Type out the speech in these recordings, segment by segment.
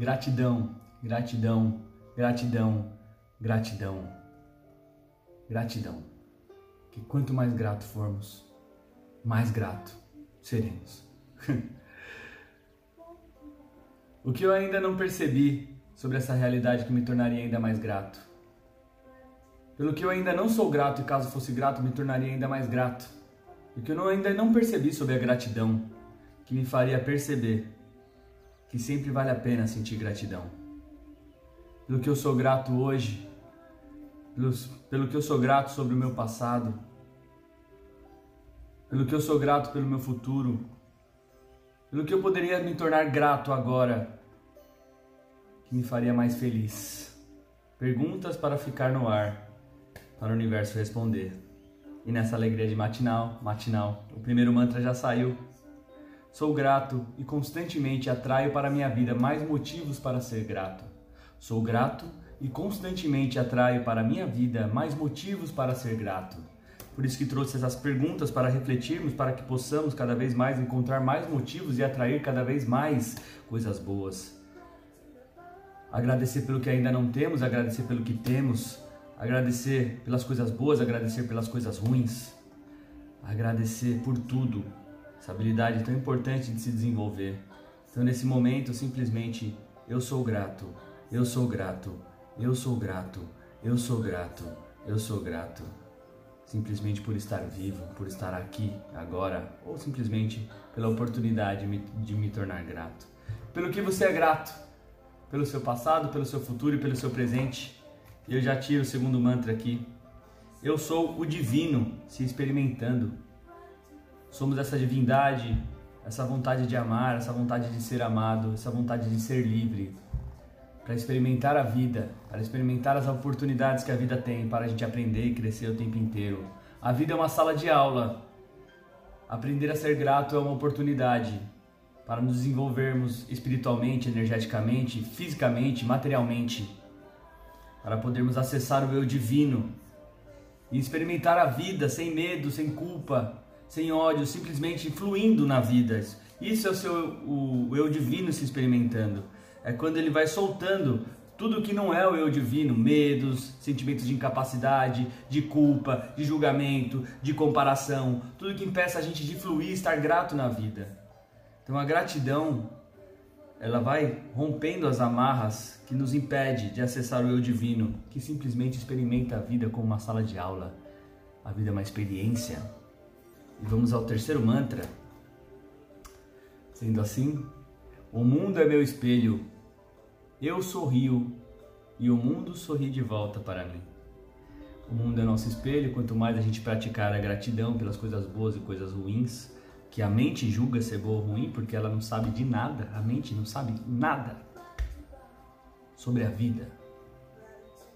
Gratidão, gratidão, gratidão, gratidão, gratidão. Que quanto mais grato formos, mais grato seremos. o que eu ainda não percebi sobre essa realidade que me tornaria ainda mais grato? Pelo que eu ainda não sou grato e caso fosse grato me tornaria ainda mais grato. O que eu ainda não percebi sobre a gratidão, que me faria perceber que sempre vale a pena sentir gratidão. Pelo que eu sou grato hoje, pelo, pelo que eu sou grato sobre o meu passado, pelo que eu sou grato pelo meu futuro, pelo que eu poderia me tornar grato agora, que me faria mais feliz. Perguntas para ficar no ar, para o universo responder. E nessa alegria de matinal, matinal, o primeiro mantra já saiu. Sou grato e constantemente atraio para minha vida mais motivos para ser grato. Sou grato e constantemente atraio para minha vida mais motivos para ser grato. Por isso que trouxe essas perguntas para refletirmos, para que possamos cada vez mais encontrar mais motivos e atrair cada vez mais coisas boas. Agradecer pelo que ainda não temos, agradecer pelo que temos, agradecer pelas coisas boas, agradecer pelas coisas ruins, agradecer por tudo, essa habilidade tão importante de se desenvolver. Então, nesse momento, simplesmente eu sou grato, eu sou grato, eu sou grato, eu sou grato, eu sou grato. Simplesmente por estar vivo, por estar aqui, agora, ou simplesmente pela oportunidade de me tornar grato. Pelo que você é grato, pelo seu passado, pelo seu futuro e pelo seu presente. E eu já tiro o segundo mantra aqui. Eu sou o divino se experimentando Somos essa divindade, essa vontade de amar, essa vontade de ser amado, essa vontade de ser livre, para experimentar a vida, para experimentar as oportunidades que a vida tem para a gente aprender e crescer o tempo inteiro. A vida é uma sala de aula. Aprender a ser grato é uma oportunidade para nos desenvolvermos espiritualmente, energeticamente, fisicamente, materialmente, para podermos acessar o eu divino e experimentar a vida sem medo, sem culpa, sem ódio, simplesmente fluindo na vida. Isso é o seu o, o eu divino se experimentando. É quando ele vai soltando tudo que não é o eu divino, medos, sentimentos de incapacidade, de culpa, de julgamento, de comparação, tudo que impeça a gente de fluir, estar grato na vida. Então a gratidão, ela vai rompendo as amarras que nos impede de acessar o eu divino, que simplesmente experimenta a vida como uma sala de aula. A vida é uma experiência. E vamos ao terceiro mantra. Sendo assim, o mundo é meu espelho, eu sorrio e o mundo sorri de volta para mim. O mundo é nosso espelho, quanto mais a gente praticar a gratidão pelas coisas boas e coisas ruins, que a mente julga ser boa ou ruim, porque ela não sabe de nada, a mente não sabe nada sobre a vida.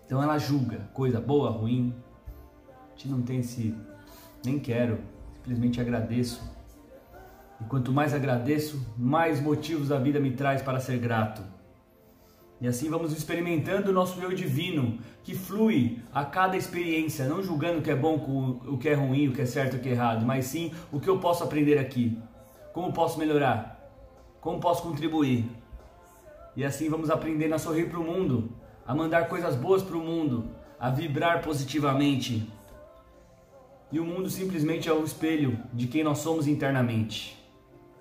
Então ela julga coisa boa, ruim. A gente não tem esse nem quero simplesmente agradeço. E quanto mais agradeço, mais motivos a vida me traz para ser grato. E assim vamos experimentando o nosso eu divino, que flui a cada experiência, não julgando o que é bom com o que é ruim, o que é certo o que é errado, mas sim o que eu posso aprender aqui, como posso melhorar, como posso contribuir. E assim vamos aprendendo a sorrir para o mundo, a mandar coisas boas para o mundo, a vibrar positivamente, e o mundo simplesmente é o espelho de quem nós somos internamente.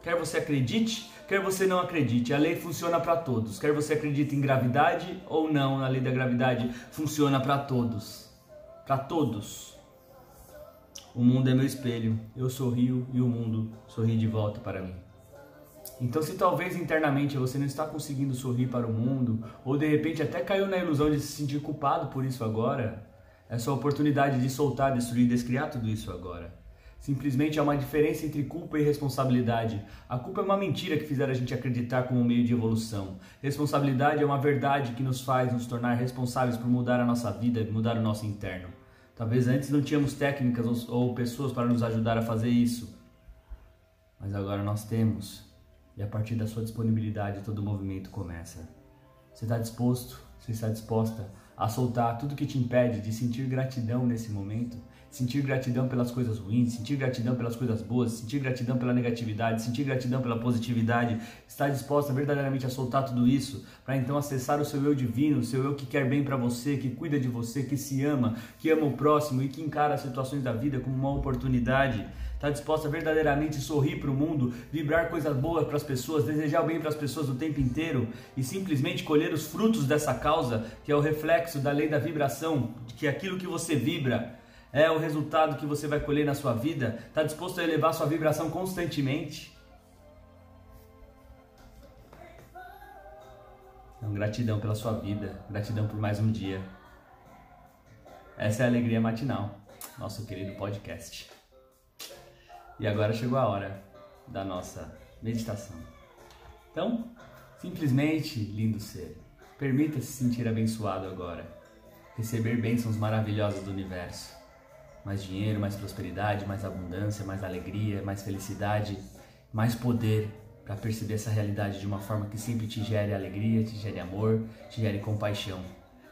Quer você acredite, quer você não acredite, a lei funciona para todos. Quer você acredite em gravidade ou não, a lei da gravidade funciona para todos. Para todos. O mundo é meu espelho, eu sorrio e o mundo sorri de volta para mim. Então, se talvez internamente você não está conseguindo sorrir para o mundo, ou de repente até caiu na ilusão de se sentir culpado por isso agora, essa oportunidade de soltar, destruir, descriar tudo isso agora. Simplesmente há uma diferença entre culpa e responsabilidade. A culpa é uma mentira que fizeram a gente acreditar como meio de evolução. Responsabilidade é uma verdade que nos faz nos tornar responsáveis por mudar a nossa vida, mudar o nosso interno. Talvez antes não tínhamos técnicas ou pessoas para nos ajudar a fazer isso. Mas agora nós temos. E a partir da sua disponibilidade todo o movimento começa. Você está disposto? Você está disposta a soltar tudo que te impede de sentir gratidão nesse momento, sentir gratidão pelas coisas ruins, sentir gratidão pelas coisas boas, sentir gratidão pela negatividade, sentir gratidão pela positividade, estar disposta verdadeiramente a soltar tudo isso, para então acessar o seu eu divino, o seu eu que quer bem para você, que cuida de você, que se ama, que ama o próximo e que encara as situações da vida como uma oportunidade. Está disposta a verdadeiramente sorrir para o mundo, vibrar coisas boas para as pessoas, desejar o bem para as pessoas o tempo inteiro e simplesmente colher os frutos dessa causa, que é o reflexo da lei da vibração, que aquilo que você vibra é o resultado que você vai colher na sua vida? Está disposto a elevar sua vibração constantemente? Então, gratidão pela sua vida, gratidão por mais um dia. Essa é a alegria matinal, nosso querido podcast. E agora chegou a hora da nossa meditação. Então, simplesmente, lindo ser, permita-se sentir abençoado agora, receber bênçãos maravilhosas do universo mais dinheiro, mais prosperidade, mais abundância, mais alegria, mais felicidade, mais poder para perceber essa realidade de uma forma que sempre te gere alegria, te gere amor, te gere compaixão.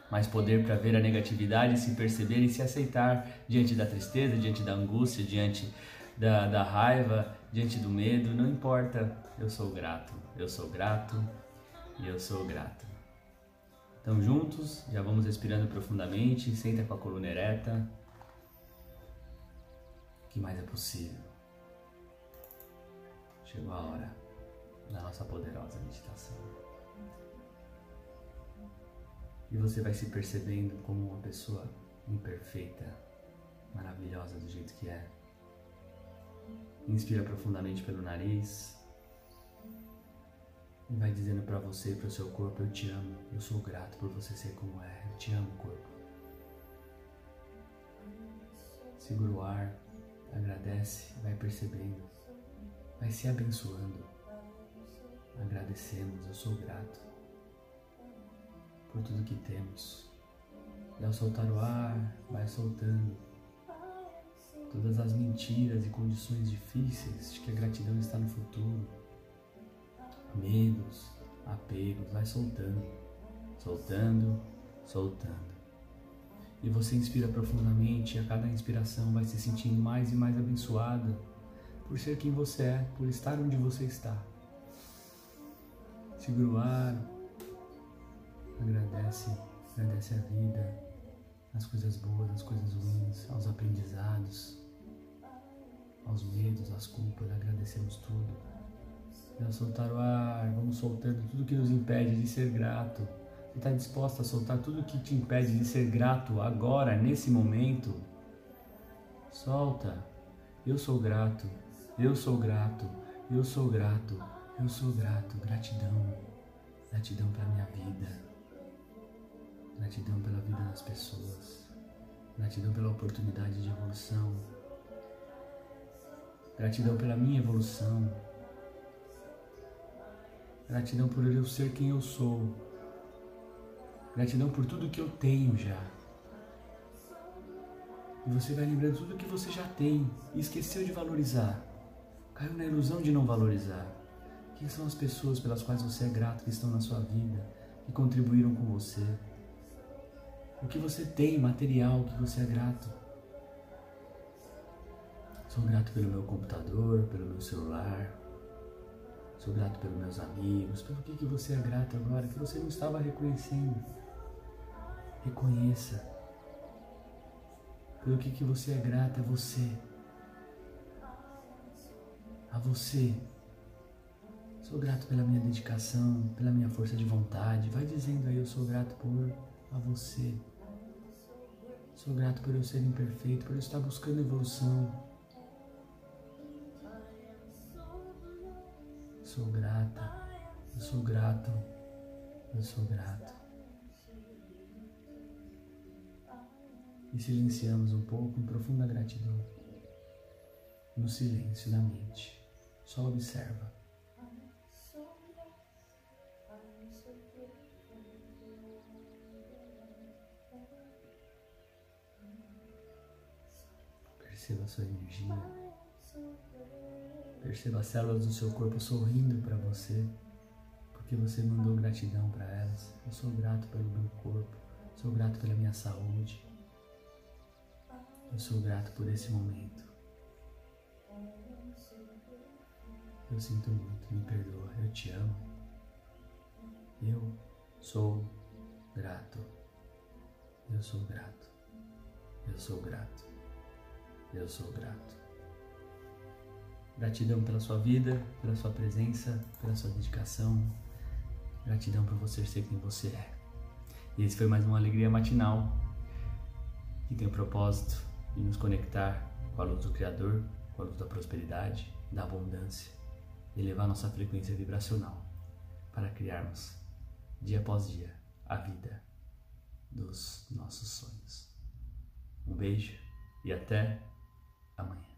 Mais poder para ver a negatividade, se perceber e se aceitar diante da tristeza, diante da angústia, diante da, da raiva, diante do medo, não importa, eu sou grato, eu sou grato e eu sou grato. Então juntos, já vamos respirando profundamente, senta com a coluna ereta, que mais é possível. Chegou a hora da nossa poderosa meditação. E você vai se percebendo como uma pessoa imperfeita, maravilhosa do jeito que é. Inspira profundamente pelo nariz e vai dizendo para você e para o seu corpo: Eu te amo, eu sou grato por você ser como é, eu te amo, corpo. Segura o ar Agradece, vai percebendo, vai se abençoando. Agradecemos, eu sou grato por tudo que temos. E ao soltar o ar, vai soltando todas as mentiras e condições difíceis de que a gratidão está no futuro. Medos, apegos, vai soltando, soltando, soltando. E você inspira profundamente, e a cada inspiração vai se sentindo mais e mais abençoada por ser quem você é, por estar onde você está. Segura o ar, agradece, agradece a vida, as coisas boas, as coisas ruins, aos aprendizados, aos medos, às culpas, agradecemos tudo. E ao soltar o ar, vamos soltando tudo que nos impede de ser grato você está disposta a soltar tudo que te impede de ser grato agora, nesse momento? Solta. Eu sou grato. Eu sou grato. Eu sou grato. Eu sou grato. Gratidão. Gratidão pela minha vida. Gratidão pela vida das pessoas. Gratidão pela oportunidade de evolução. Gratidão pela minha evolução. Gratidão por eu ser quem eu sou Gratidão por tudo que eu tenho já. E você vai lembrando tudo que você já tem e esqueceu de valorizar. Caiu na ilusão de não valorizar. Quem são as pessoas pelas quais você é grato que estão na sua vida, que contribuíram com você? O que você tem material que você é grato? Sou grato pelo meu computador, pelo meu celular. Sou grato pelos meus amigos. Pelo que, que você é grato agora que você não estava reconhecendo? Reconheça. Pelo que, que você é grato a você. A você. Sou grato pela minha dedicação, pela minha força de vontade. Vai dizendo aí, eu sou grato por a você. Sou grato por eu ser imperfeito, por eu estar buscando evolução. Sou grata, eu sou grato, eu sou grato. E silenciamos um pouco em profunda gratidão. No silêncio da mente, só observa. Perceba a sua energia. Perceba as células do seu corpo sorrindo para você, porque você mandou gratidão para elas. Eu sou grato pelo meu corpo, sou grato pela minha saúde, Eu sou grato por esse momento. Eu sinto muito, me perdoa, eu te amo. Eu sou grato. Eu sou grato. Eu sou grato. Eu sou grato. Gratidão pela sua vida, pela sua presença, pela sua dedicação. Gratidão por você ser quem você é. E esse foi mais uma alegria matinal que tem o propósito de nos conectar com a luz do Criador, com a luz da prosperidade, da abundância, e elevar nossa frequência vibracional para criarmos, dia após dia, a vida dos nossos sonhos. Um beijo e até amanhã.